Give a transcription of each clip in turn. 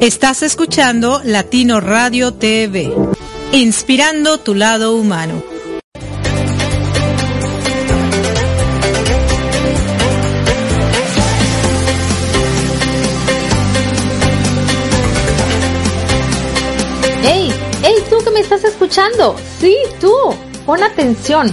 Estás escuchando Latino Radio TV, inspirando tu lado humano. ¡Ey! ¡Ey, tú que me estás escuchando! Sí, tú. Pon atención.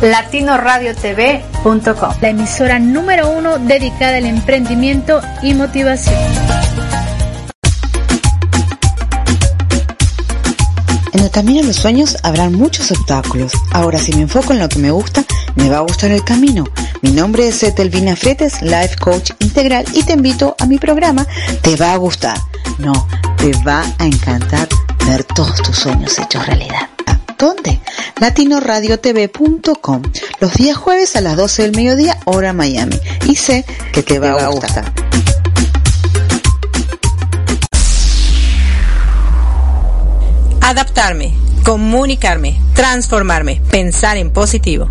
latinoradiotv.com, la emisora número uno dedicada al emprendimiento y motivación. En el camino a los sueños habrán muchos obstáculos. Ahora, si me enfoco en lo que me gusta, me va a gustar el camino. Mi nombre es Etelvina Fretes, Life Coach Integral, y te invito a mi programa Te va a gustar. No, te va a encantar ver todos tus sueños hechos realidad. ¿Dónde? latinoradiotv.com los días jueves a las 12 del mediodía hora Miami y sé que te, va, a gustar. Adaptarme, comunicarme, transformarme, pensar en positivo.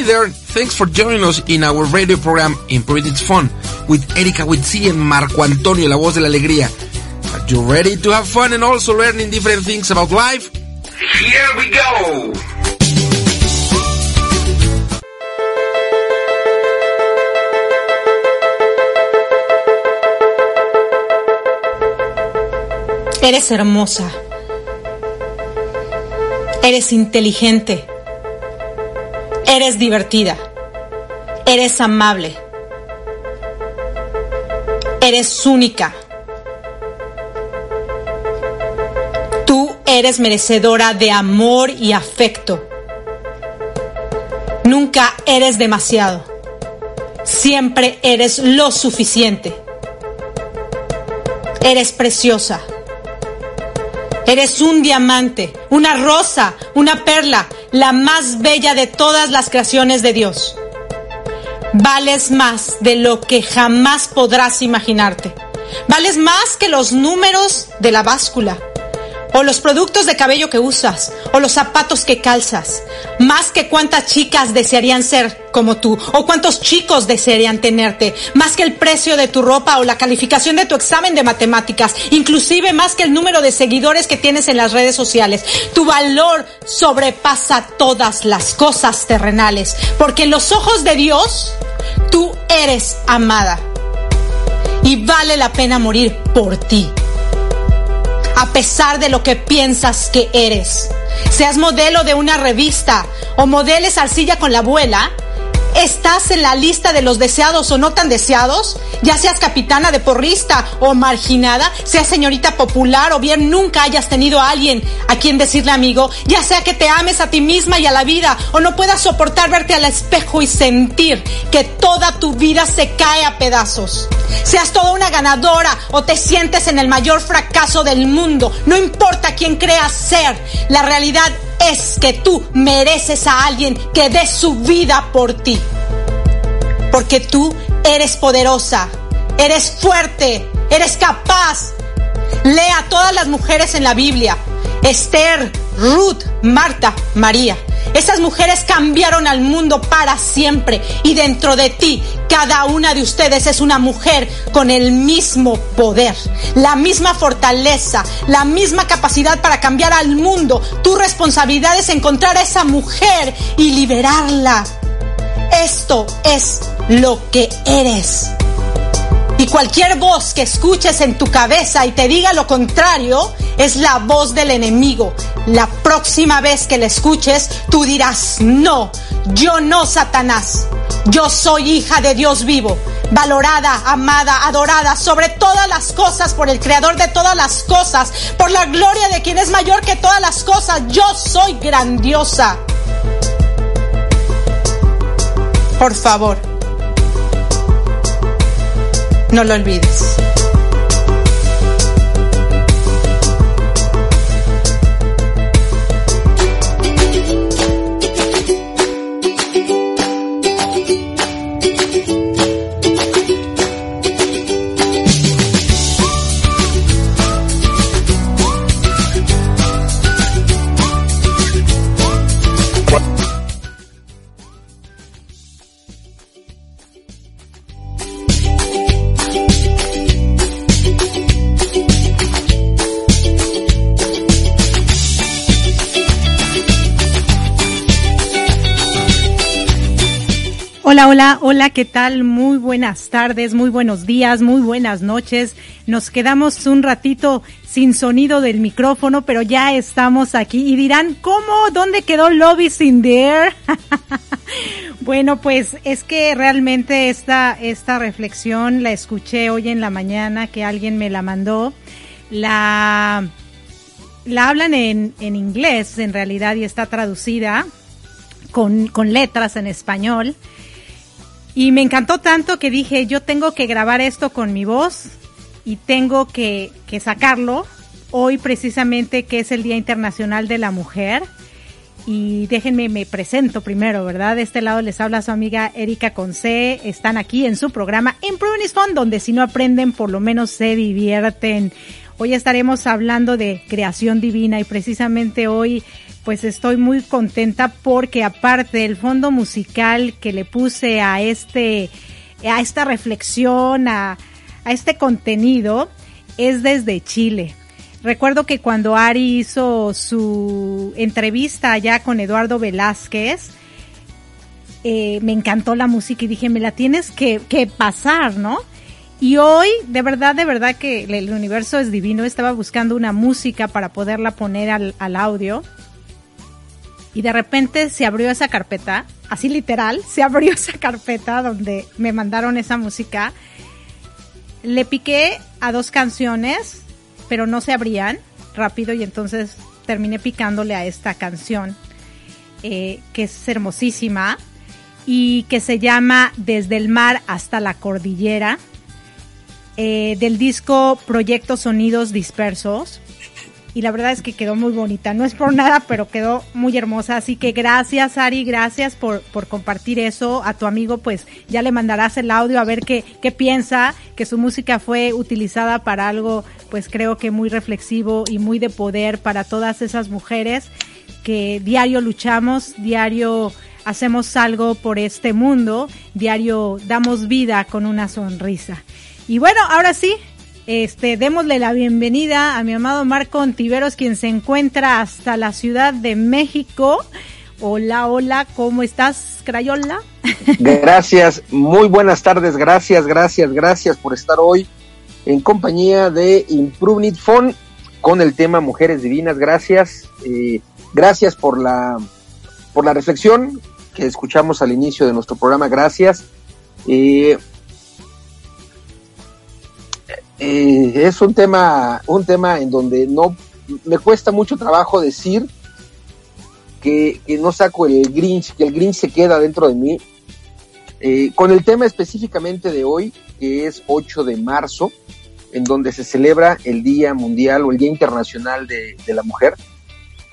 Hi there, thanks for joining us in our radio program Improve It's Fun with Erika Witsi and Marco Antonio, la voz de la alegría. Are you ready to have fun and also learning different things about life? Here we go! Eres hermosa. Eres inteligente eres divertida. Eres amable. Eres única. Tú eres merecedora de amor y afecto. Nunca eres demasiado. Siempre eres lo suficiente. Eres preciosa. Eres un diamante, una rosa, una perla, la más bella de todas las creaciones de Dios. Vales más de lo que jamás podrás imaginarte. Vales más que los números de la báscula o los productos de cabello que usas, o los zapatos que calzas, más que cuántas chicas desearían ser como tú, o cuántos chicos desearían tenerte, más que el precio de tu ropa o la calificación de tu examen de matemáticas, inclusive más que el número de seguidores que tienes en las redes sociales. Tu valor sobrepasa todas las cosas terrenales, porque en los ojos de Dios, tú eres amada. Y vale la pena morir por ti a pesar de lo que piensas que eres. Seas modelo de una revista o modeles arcilla con la abuela, estás en la lista de los deseados o no tan deseados, ya seas capitana de porrista o marginada, seas señorita popular o bien nunca hayas tenido a alguien a quien decirle amigo, ya sea que te ames a ti misma y a la vida o no puedas soportar verte al espejo y sentir que toda tu vida se cae a pedazos. Seas toda una ganadora o te sientes en el mayor fracaso del mundo, no importa quién creas ser, la realidad es que tú mereces a alguien que dé su vida por ti. Porque tú eres poderosa, eres fuerte, eres capaz. Lea a todas las mujeres en la Biblia. Esther, Ruth, Marta, María. Esas mujeres cambiaron al mundo para siempre y dentro de ti cada una de ustedes es una mujer con el mismo poder, la misma fortaleza, la misma capacidad para cambiar al mundo. Tu responsabilidad es encontrar a esa mujer y liberarla. Esto es lo que eres. Cualquier voz que escuches en tu cabeza y te diga lo contrario es la voz del enemigo. La próxima vez que la escuches, tú dirás, no, yo no, Satanás. Yo soy hija de Dios vivo, valorada, amada, adorada sobre todas las cosas por el creador de todas las cosas, por la gloria de quien es mayor que todas las cosas. Yo soy grandiosa. Por favor no lo olvides. Hola, hola, ¿qué tal? Muy buenas tardes, muy buenos días, muy buenas noches. Nos quedamos un ratito sin sonido del micrófono, pero ya estamos aquí y dirán, ¿cómo? ¿Dónde quedó Lobby in there? bueno, pues es que realmente esta, esta reflexión la escuché hoy en la mañana que alguien me la mandó. La, la hablan en, en inglés en realidad y está traducida con, con letras en español. Y me encantó tanto que dije, yo tengo que grabar esto con mi voz y tengo que, que sacarlo hoy precisamente que es el Día Internacional de la Mujer. Y déjenme, me presento primero, ¿verdad? De este lado les habla su amiga Erika Conce. Están aquí en su programa Improving is Fun, donde si no aprenden, por lo menos se divierten. Hoy estaremos hablando de creación divina y precisamente hoy pues estoy muy contenta porque aparte del fondo musical que le puse a este, a esta reflexión, a, este contenido, es desde Chile. Recuerdo que cuando Ari hizo su entrevista allá con Eduardo Velázquez, eh, me encantó la música y dije, me la tienes que, que pasar, ¿no? Y hoy, de verdad, de verdad que el universo es divino. Estaba buscando una música para poderla poner al audio y de repente se abrió esa carpeta, así literal, se abrió esa carpeta donde me mandaron esa música. Le piqué a dos canciones, pero no se abrían rápido y entonces terminé picándole a esta canción, eh, que es hermosísima y que se llama Desde el mar hasta la cordillera, eh, del disco Proyecto Sonidos Dispersos y la verdad es que quedó muy bonita. No es por nada, pero quedó muy hermosa. Así que gracias, Ari, gracias por, por compartir eso. A tu amigo, pues ya le mandarás el audio a ver qué, qué piensa, que su música fue utilizada para algo, pues creo que muy reflexivo y muy de poder para todas esas mujeres que diario luchamos, diario hacemos algo por este mundo, diario damos vida con una sonrisa. Y bueno, ahora sí, este, démosle la bienvenida a mi amado Marco Ontiveros, quien se encuentra hasta la Ciudad de México. Hola, hola, ¿cómo estás, Crayola? Gracias, muy buenas tardes, gracias, gracias, gracias por estar hoy en compañía de Improved Phone con el tema Mujeres Divinas. Gracias, eh, gracias por la, por la reflexión que escuchamos al inicio de nuestro programa. Gracias. Eh, eh, es un tema, un tema en donde no me cuesta mucho trabajo decir que, no saco el Grinch, que el Grinch se queda dentro de mí. Eh, con el tema específicamente de hoy, que es 8 de marzo, en donde se celebra el Día Mundial o el Día Internacional de, de la Mujer.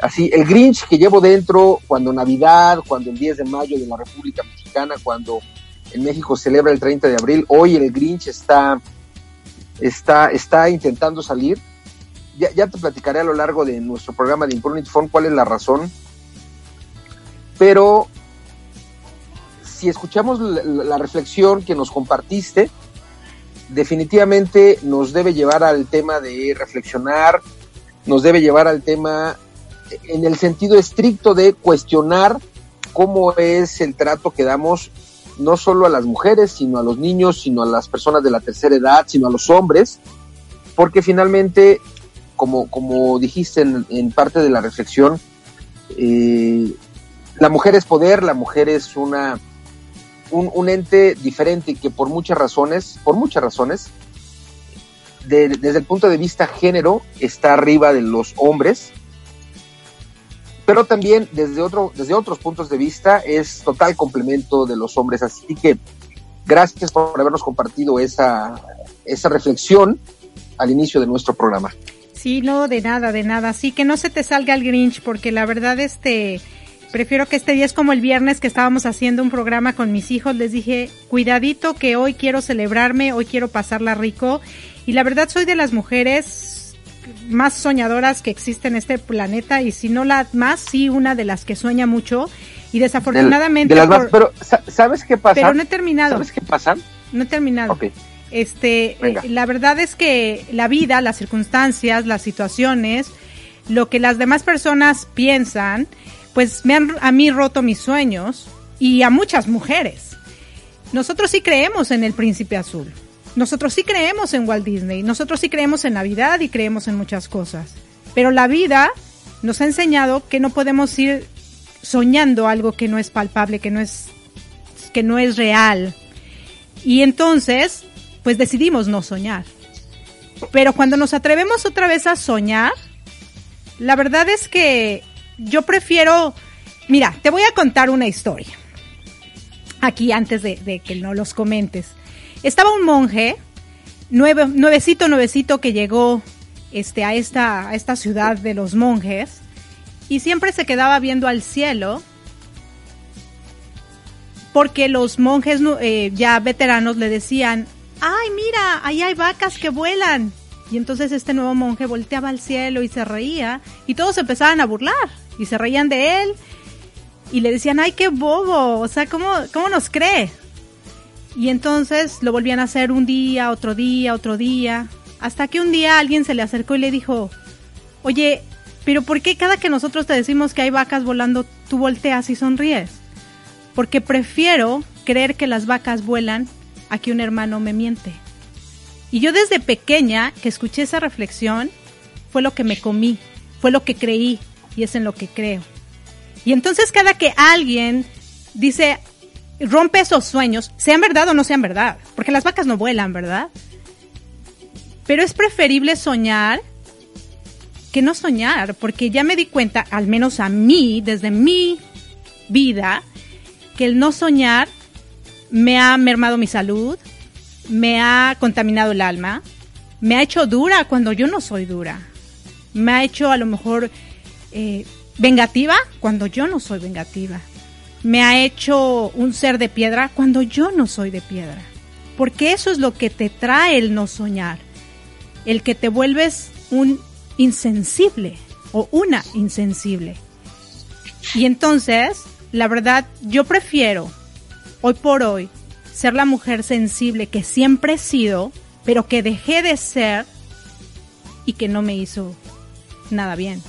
Así, el Grinch que llevo dentro cuando Navidad, cuando el 10 de mayo de la República Mexicana, cuando en México celebra el 30 de abril, hoy el Grinch está está, está intentando salir. Ya, ya te platicaré a lo largo de nuestro programa de Improvement Phone cuál es la razón. Pero si escuchamos la, reflexión que nos compartiste, definitivamente nos debe llevar al tema de reflexionar, nos debe llevar al tema en el sentido estricto de cuestionar cómo es el trato que damos no solo a las mujeres, sino a los niños, sino a las personas de la tercera edad, sino a los hombres, porque finalmente, como, como dijiste en, parte de la reflexión, eh, la mujer es poder, la mujer es una un, ente diferente que por muchas razones, por muchas razones, desde el punto de vista género, está arriba de los hombres, pero también desde, otro, desde otros puntos de vista es total complemento de los hombres. Así que gracias por habernos compartido esa, esa reflexión al inicio de nuestro programa. Sí, no, de nada, de nada. Así que no se te salga el Grinch, porque la verdad, este, prefiero que este día es como el viernes que estábamos haciendo un programa con mis hijos. Les dije, cuidadito que hoy quiero celebrarme, hoy quiero pasarla rico. Y la verdad soy de las mujeres más soñadoras que existe en este planeta y si no la más, sí una de las que sueña mucho y desafortunadamente... pero ¿sabes qué pasa? Pero no he terminado. ¿Sabes qué pasa? No he terminado. Este, la verdad es que la vida, las circunstancias, las situaciones, lo que las demás personas piensan, pues me han a mí roto mis sueños y a muchas mujeres. Nosotros sí creemos en el príncipe azul. Nosotros sí creemos en Walt Disney, nosotros sí creemos en Navidad y creemos en muchas cosas. Pero la vida nos ha enseñado que no podemos ir soñando algo que no es palpable, que no es, que no es real. Y entonces, pues decidimos no soñar. Pero cuando nos atrevemos otra vez a soñar, la verdad es que yo prefiero, mira, te voy a contar una historia. Aquí antes de, de que no los comentes. Estaba un monje, nuevecito, nuevecito, que llegó este, a, esta, ciudad de los monjes y siempre se quedaba viendo al cielo porque los monjes eh, ya veteranos le decían, ay, mira, ahí hay vacas que vuelan. Y entonces este nuevo monje volteaba al cielo y se reía y todos empezaban a burlar y se reían de él y le decían, ay, qué bobo, o sea, ¿cómo, cómo nos cree? Y entonces lo volvían a hacer un día, otro día, otro día, hasta que un día alguien se le acercó y le dijo, oye, pero ¿por qué cada que nosotros te decimos que hay vacas volando, tú volteas y sonríes? Porque prefiero creer que las vacas vuelan a que un hermano me miente. Y yo desde pequeña que escuché esa reflexión, fue lo que me comí, fue lo que creí y es en lo que creo. Y entonces cada que alguien dice, rompe esos sueños, sean verdad o no sean verdad, porque las vacas no vuelan, ¿verdad? Pero es preferible soñar que no soñar, porque ya me di cuenta, al menos a mí, desde mi vida, que el no soñar me ha mermado mi salud, me ha contaminado el alma, me ha hecho dura cuando yo no soy dura, me ha hecho a lo mejor eh, vengativa cuando yo no soy vengativa, me ha hecho un ser de piedra cuando yo no soy de piedra, porque eso es lo que te trae el no soñar, el que te vuelves un insensible o una insensible. Y entonces, la verdad, yo prefiero, hoy por hoy, ser la mujer sensible que siempre he sido, pero que dejé de ser y que no me hizo nada bien,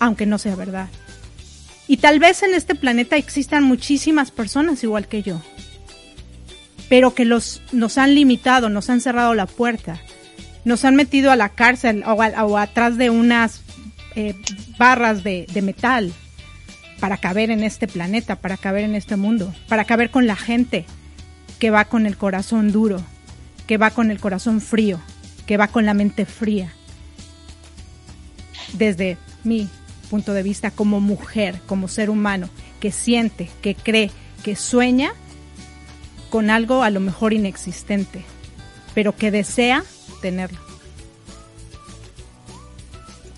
aunque no sea verdad. Y tal vez en este planeta existan muchísimas personas igual que yo, pero que los, nos han limitado, nos han cerrado la puerta, nos han metido a la cárcel o, atrás de unas eh, barras de, metal para caber en este planeta, para caber en este mundo, para caber con la gente que va con el corazón duro, que va con el corazón frío, que va con la mente fría. Desde mi punto de vista como mujer, como ser humano, que siente, que cree, que sueña con algo a lo mejor inexistente, pero que desea tenerlo.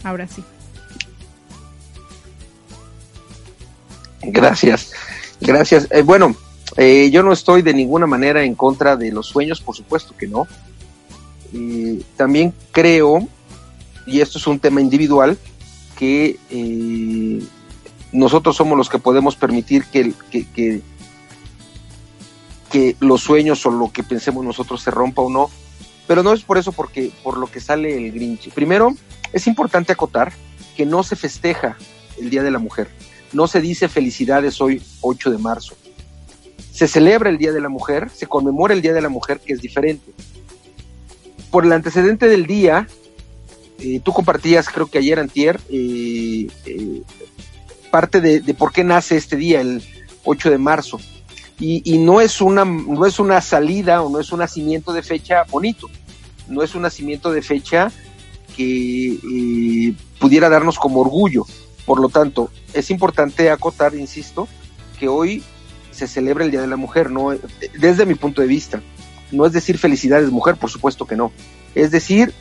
Ahora sí. Gracias, gracias. Eh, bueno, eh, yo no estoy de ninguna manera en contra de los sueños, por supuesto que no. Eh, también creo, y esto es un tema individual, que nosotros somos los que podemos permitir que, que, que, que, los sueños o lo que pensemos nosotros se rompa o no, pero no es por eso porque por lo que sale el Grinch. Primero, es importante acotar que no se festeja el Día de la Mujer no se dice felicidades hoy 8 de marzo. Se celebra el Día de la Mujer, se conmemora el Día de la Mujer, que es diferente. Por el antecedente del día, eh, tú compartías, creo que ayer antier, eh, eh, parte de, por qué nace este día, el 8 de marzo. Y, no, es una, no es una salida o no es un nacimiento de fecha bonito, no es un nacimiento de fecha que pudiera darnos como orgullo. Por lo tanto, es importante acotar, insisto, que hoy se celebra el Día de la Mujer, no desde mi punto de vista. No es decir felicidades mujer, por supuesto que no. Es decir,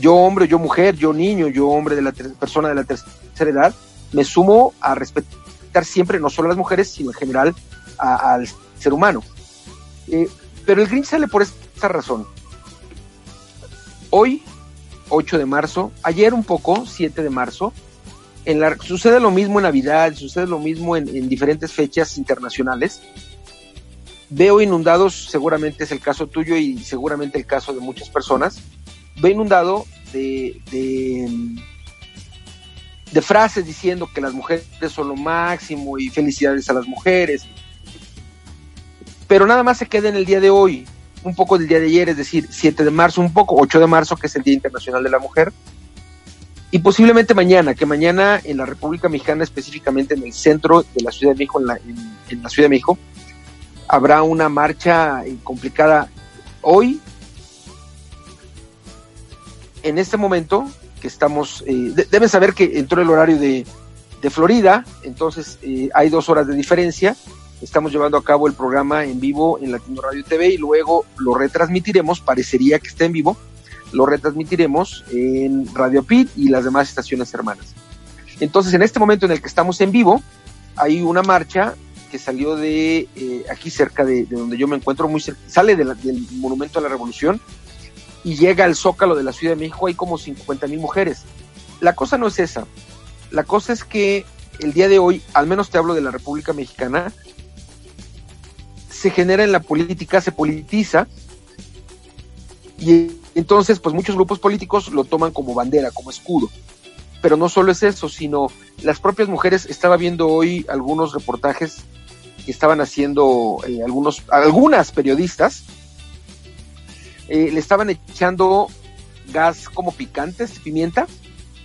yo hombre, yo mujer, yo niño, yo hombre de la persona de la tercera edad, me sumo a respetar siempre no solo a las mujeres, sino en general al ser humano. Eh, pero el Grinch sale por esta razón. Hoy, 8 de marzo, ayer un poco, 7 de marzo, sucede lo mismo en Navidad, sucede lo mismo en, diferentes fechas internacionales. Veo inundados, seguramente es el caso tuyo y seguramente el caso de muchas personas, veo inundado de, de, frases diciendo que las mujeres son lo máximo y felicidades a las mujeres. Pero nada más se queda en el día de hoy, un poco del día de ayer, es decir, 7 de marzo, un poco, 8 de marzo, que es el Día Internacional de la Mujer, y posiblemente mañana, que mañana en la República Mexicana, específicamente en el centro de la Ciudad de México, en la, en, la Ciudad de México, habrá una marcha eh, complicada. Hoy, en este momento, que estamos, eh, deben saber que entró el horario de, de Florida, entonces eh, hay dos horas de diferencia. Estamos llevando a cabo el programa en vivo en Latino Radio TV y luego lo retransmitiremos, parecería que esté en vivo, lo retransmitiremos en Radio Pit y las demás estaciones hermanas. Entonces, en este momento en el que estamos en vivo, hay una marcha que salió de eh, aquí cerca de, donde yo me encuentro, muy cerca, sale del Monumento a la Revolución y llega al Zócalo de la Ciudad de México, hay como 50 mil mujeres. La cosa no es esa, la cosa es que el día de hoy, al menos te hablo de la República Mexicana, se genera en la política, se politiza y entonces, pues muchos grupos políticos lo toman como bandera, como escudo. Pero no solo es eso, sino las propias mujeres, estaba viendo hoy algunos reportajes que estaban haciendo eh, algunos, algunas periodistas, eh, le estaban echando gas como picantes, pimienta,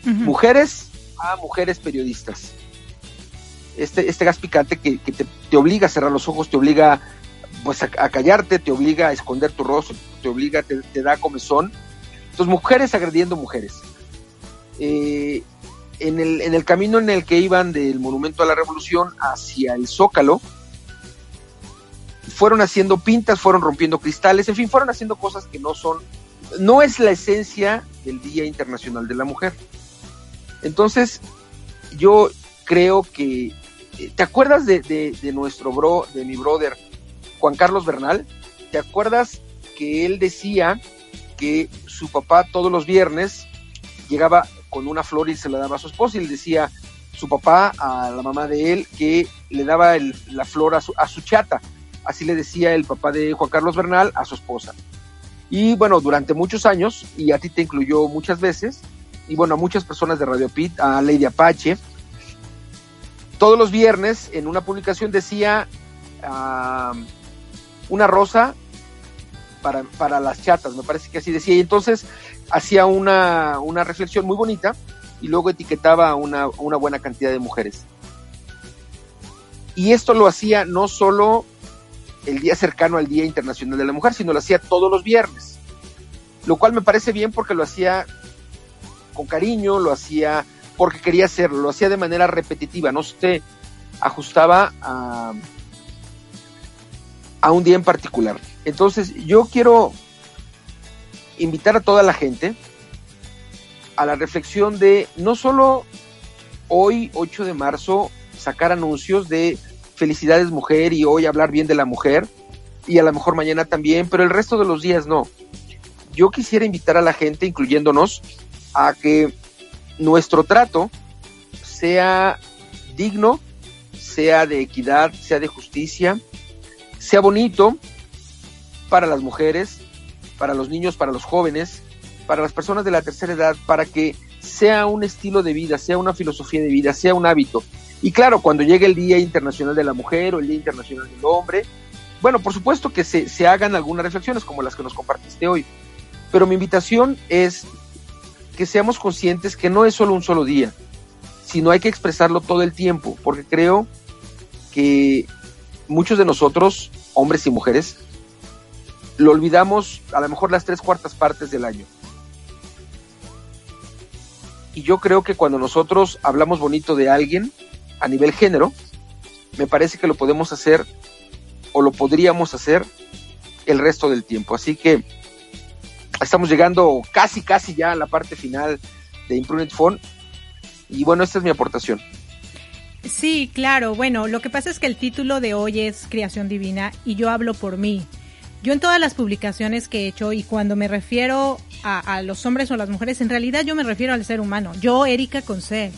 mujeres a mujeres periodistas. este, este gas picante que, te, obliga a cerrar los ojos, te obliga pues a, callarte, te obliga a esconder tu rostro, te obliga, te, te da comezón. Entonces, mujeres agrediendo mujeres. Eh, en, el, en el camino en el que iban del Monumento a la Revolución hacia el Zócalo, fueron haciendo pintas, fueron rompiendo cristales, en fin, fueron haciendo cosas que no son, no es la esencia del Día Internacional de la Mujer. Entonces, yo creo que, eh, ¿te acuerdas de, nuestro bro, de mi brother, Juan Carlos Bernal? ¿Te acuerdas que él decía que su papá todos los viernes llegaba con una flor y se la daba a su esposa y le decía su papá a la mamá de él que le daba la flor a su, a su chata así le decía el papá de Juan Carlos Bernal a su esposa. Y bueno, durante muchos años, y a ti te incluyó muchas veces, y bueno, a muchas personas de Radio Pit, a Lady Apache, todos los viernes en una publicación decía una rosa para, para, las chatas, me parece que así decía, y entonces hacía una, una reflexión muy bonita y luego etiquetaba a una, una buena cantidad de mujeres. Y esto lo hacía no solo el día cercano al Día Internacional de la Mujer, sino lo hacía todos los viernes. Lo cual me parece bien porque lo hacía con cariño, lo hacía porque quería hacerlo, lo hacía de manera repetitiva, no se ajustaba a, a un día en particular. Entonces yo quiero invitar a toda la gente a la reflexión de no solo hoy, 8 de marzo, sacar anuncios de felicidades mujer y hoy hablar bien de la mujer y a lo mejor mañana también, pero el resto de los días no. Yo quisiera invitar a la gente, incluyéndonos, a que nuestro trato sea digno, sea de equidad, sea de justicia, sea bonito para las mujeres, para los niños, para los jóvenes, para las personas de la tercera edad, para que sea un estilo de vida, sea una filosofía de vida, sea un hábito. Y claro, cuando llegue el Día Internacional de la Mujer o el Día Internacional del Hombre, bueno, por supuesto que se, se hagan algunas reflexiones como las que nos compartiste hoy. Pero mi invitación es que seamos conscientes que no es solo un solo día, sino hay que expresarlo todo el tiempo, porque creo que muchos de nosotros, hombres y mujeres, lo olvidamos a lo mejor las tres cuartas partes del año. Y yo creo que cuando nosotros hablamos bonito de alguien, a nivel género, me parece que lo podemos hacer o lo podríamos hacer el resto del tiempo. Así que estamos llegando casi, casi ya a la parte final de Improvement Phone. Y bueno, esta es mi aportación. Sí, claro. Bueno, lo que pasa es que el título de hoy es Creación Divina y yo hablo por mí. Yo en todas las publicaciones que he hecho y cuando me refiero a, a los hombres o las mujeres, en realidad yo me refiero al ser humano. Yo, Erika Conce,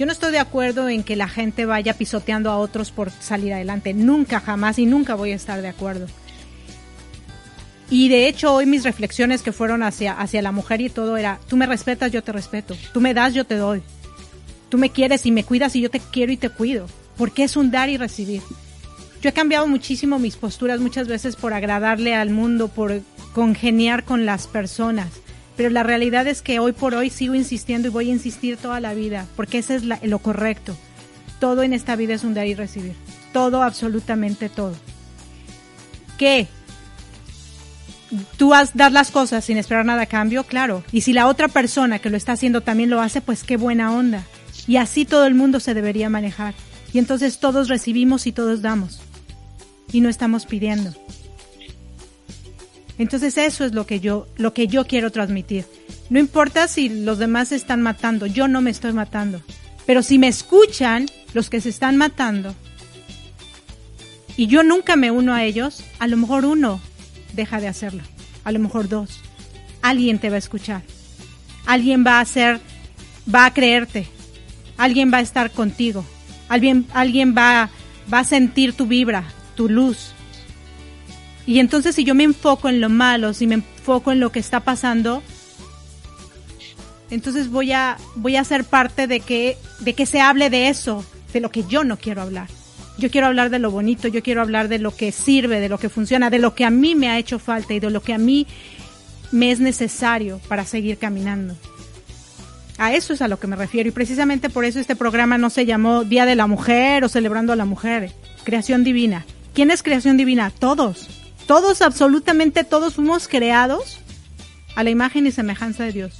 yo no estoy de acuerdo en que la gente vaya pisoteando a otros por salir adelante. Nunca, jamás y nunca voy a estar de acuerdo. Y de hecho hoy mis reflexiones que fueron hacia, hacia la mujer y todo era, tú me respetas, yo te respeto. Tú me das, yo te doy. Tú me quieres y me cuidas y yo te quiero y te cuido. Porque es un dar y recibir. Yo he cambiado muchísimo mis posturas muchas veces por agradarle al mundo, por congeniar con las personas pero la realidad es que hoy por hoy sigo insistiendo y voy a insistir toda la vida, porque ese es lo correcto. Todo en esta vida es un dar y recibir. Todo, absolutamente todo. ¿Qué? Tú vas a dar las cosas sin esperar nada a cambio, claro. Y si la otra persona que lo está haciendo también lo hace, pues qué buena onda. Y así todo el mundo se debería manejar. Y entonces todos recibimos y todos damos. Y no estamos pidiendo. Entonces eso es lo que yo, lo que yo quiero transmitir. No importa si los demás se están matando, yo no me estoy matando. Pero si me escuchan los que se están matando y yo nunca me uno a ellos, a lo mejor uno deja de hacerlo, a lo mejor dos. Alguien te va a escuchar. Alguien va a hacer, va a creerte. Alguien va a estar contigo. Alguien, alguien va, va a sentir tu vibra, tu luz. Y entonces si yo me enfoco en lo malo, si me enfoco en lo que está pasando, entonces voy a, voy a ser parte de que, de que se hable de eso, de lo que yo no quiero hablar. Yo quiero hablar de lo bonito, yo quiero hablar de lo que sirve, de lo que funciona, de lo que a mí me ha hecho falta y de lo que a mí me es necesario para seguir caminando. A eso es a lo que me refiero y precisamente por eso este programa no se llamó Día de la Mujer o celebrando a la mujer, creación divina. ¿Quién es creación divina? Todos. Todos, absolutamente todos fuimos creados a la imagen y semejanza de Dios.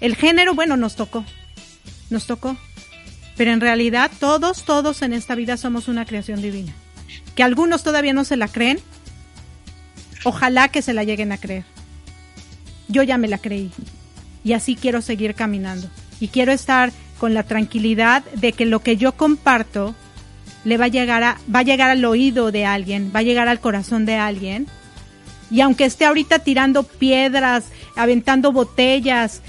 El género, bueno, nos tocó. Nos tocó. Pero en realidad todos, todos en esta vida somos una creación divina. Que algunos todavía no se la creen. Ojalá que se la lleguen a creer. Yo ya me la creí. Y así quiero seguir caminando. Y quiero estar con la tranquilidad de que lo que yo comparto le va a llegar va a llegar al oído de alguien, va a llegar al corazón de alguien. Y aunque esté ahorita tirando piedras, aventando botellas,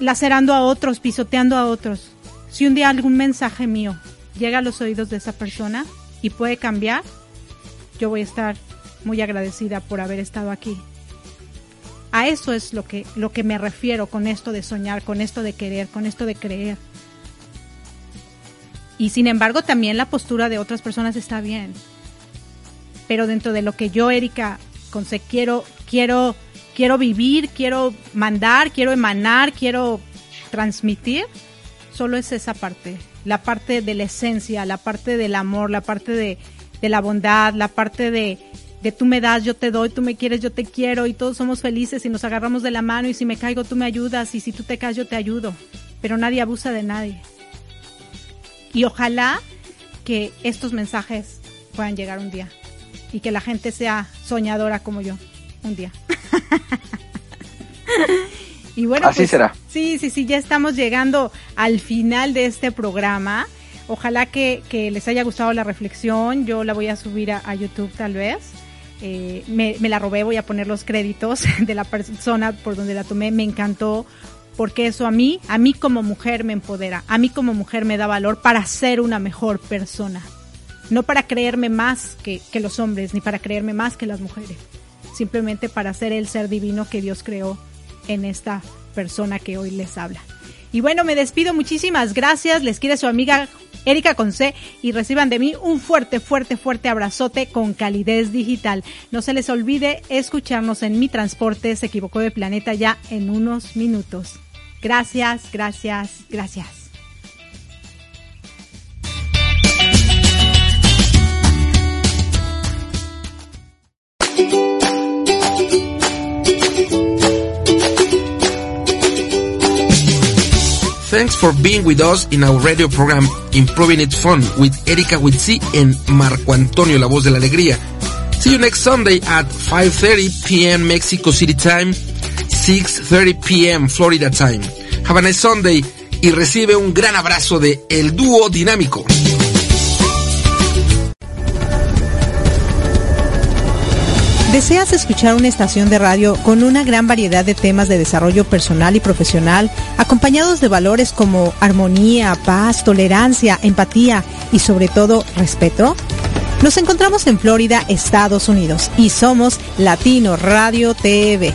lacerando a otros, pisoteando a otros, si un día algún mensaje mío llega a los oídos de esa persona y puede cambiar, yo voy a estar muy agradecida por haber estado aquí. A eso es lo que, lo que me refiero con esto de soñar, con esto de querer, con esto de creer. Y sin embargo, también la postura de otras personas está bien. Pero dentro de lo que yo, Erika, quiero, quiero, quiero vivir, quiero mandar, quiero emanar, quiero transmitir, solo es esa parte. La parte de la esencia, la parte del amor, la parte de, la bondad, la parte de, de tú me das, yo te doy, tú me quieres, yo te quiero y todos somos felices y nos agarramos de la mano y si me caigo tú me ayudas y si tú te caes yo te ayudo. Pero nadie abusa de nadie. Y ojalá que estos mensajes puedan llegar un día y que la gente sea soñadora como yo un día. y bueno, así pues, será. Sí, sí, sí, ya estamos llegando al final de este programa. Ojalá que, les haya gustado la reflexión. Yo la voy a subir a, YouTube tal vez. Eh, me, me la robé, voy a poner los créditos de la persona por donde la tomé. Me encantó porque eso a mí, a mí como mujer me empodera, a mí como mujer me da valor para ser una mejor persona. No para creerme más que, los hombres, ni para creerme más que las mujeres. Simplemente para ser el ser divino que Dios creó en esta persona que hoy les habla. Y bueno, me despido, muchísimas gracias. Les quiere su amiga Erika Conce y reciban de mí un fuerte, fuerte, fuerte abrazote con calidez digital. No se les olvide escucharnos en mi transporte, se equivocó de planeta ya en unos minutos. Gracias, gracias, gracias. Thanks for being with us in our radio program Improving It Fun with Erika Witsi and Marco Antonio, la voz de la alegría. See you next Sunday at 5.30 p.m. Mexico City time, 6.30 p.m. Florida time. Have a nice Sunday y recibe un gran abrazo de El Dúo Dinámico. ¿Deseas escuchar una estación de radio con una gran variedad de temas de desarrollo personal y profesional, acompañados de valores como armonía, paz, tolerancia, empatía y sobre todo respeto? Nos encontramos en Florida, Estados Unidos, y somos Latino Radio TV,